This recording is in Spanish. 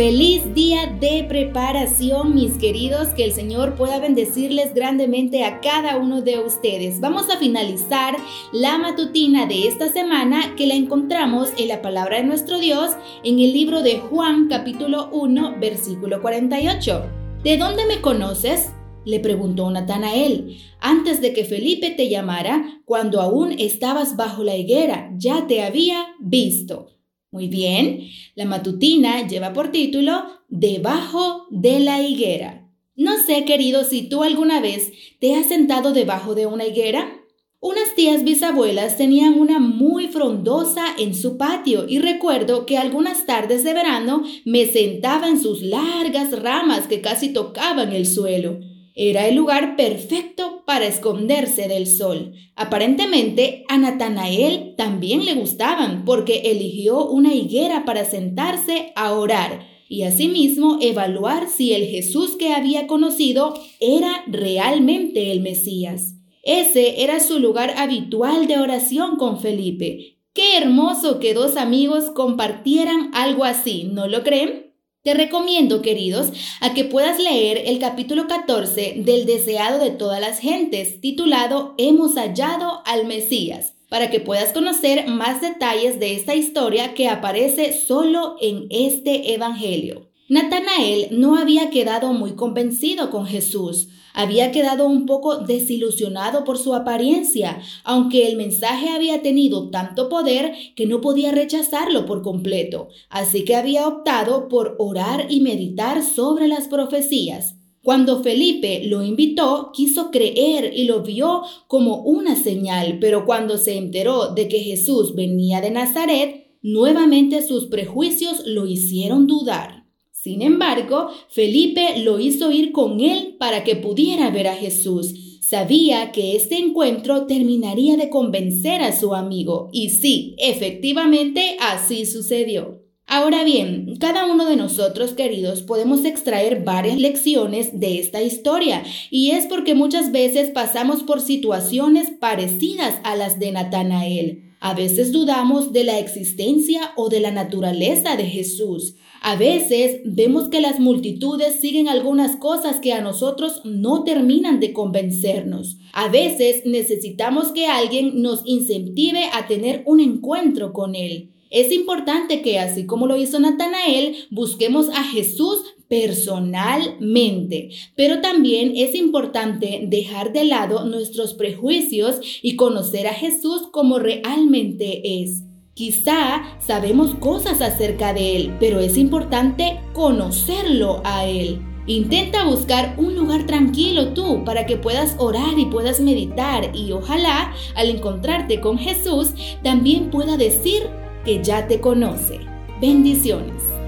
Feliz día de preparación, mis queridos. Que el Señor pueda bendecirles grandemente a cada uno de ustedes. Vamos a finalizar la matutina de esta semana que la encontramos en la palabra de nuestro Dios en el libro de Juan capítulo 1 versículo 48. ¿De dónde me conoces? le preguntó Natanael. Antes de que Felipe te llamara, cuando aún estabas bajo la higuera, ya te había visto. Muy bien, la matutina lleva por título Debajo de la higuera. No sé, querido, si tú alguna vez te has sentado debajo de una higuera. Unas tías bisabuelas tenían una muy frondosa en su patio y recuerdo que algunas tardes de verano me sentaba en sus largas ramas que casi tocaban el suelo. Era el lugar perfecto para esconderse del sol. Aparentemente a Natanael también le gustaban porque eligió una higuera para sentarse a orar y asimismo evaluar si el Jesús que había conocido era realmente el Mesías. Ese era su lugar habitual de oración con Felipe. Qué hermoso que dos amigos compartieran algo así, ¿no lo creen? Te recomiendo, queridos, a que puedas leer el capítulo 14 del Deseado de todas las gentes, titulado Hemos hallado al Mesías, para que puedas conocer más detalles de esta historia que aparece solo en este Evangelio. Natanael no había quedado muy convencido con Jesús, había quedado un poco desilusionado por su apariencia, aunque el mensaje había tenido tanto poder que no podía rechazarlo por completo, así que había optado por orar y meditar sobre las profecías. Cuando Felipe lo invitó, quiso creer y lo vio como una señal, pero cuando se enteró de que Jesús venía de Nazaret, nuevamente sus prejuicios lo hicieron dudar. Sin embargo, Felipe lo hizo ir con él para que pudiera ver a Jesús. Sabía que este encuentro terminaría de convencer a su amigo. Y sí, efectivamente así sucedió. Ahora bien, cada uno de nosotros, queridos, podemos extraer varias lecciones de esta historia, y es porque muchas veces pasamos por situaciones parecidas a las de Natanael. A veces dudamos de la existencia o de la naturaleza de Jesús. A veces vemos que las multitudes siguen algunas cosas que a nosotros no terminan de convencernos. A veces necesitamos que alguien nos incentive a tener un encuentro con Él. Es importante que, así como lo hizo Natanael, busquemos a Jesús personalmente, pero también es importante dejar de lado nuestros prejuicios y conocer a Jesús como realmente es. Quizá sabemos cosas acerca de Él, pero es importante conocerlo a Él. Intenta buscar un lugar tranquilo tú para que puedas orar y puedas meditar y ojalá al encontrarte con Jesús también pueda decir que ya te conoce. Bendiciones.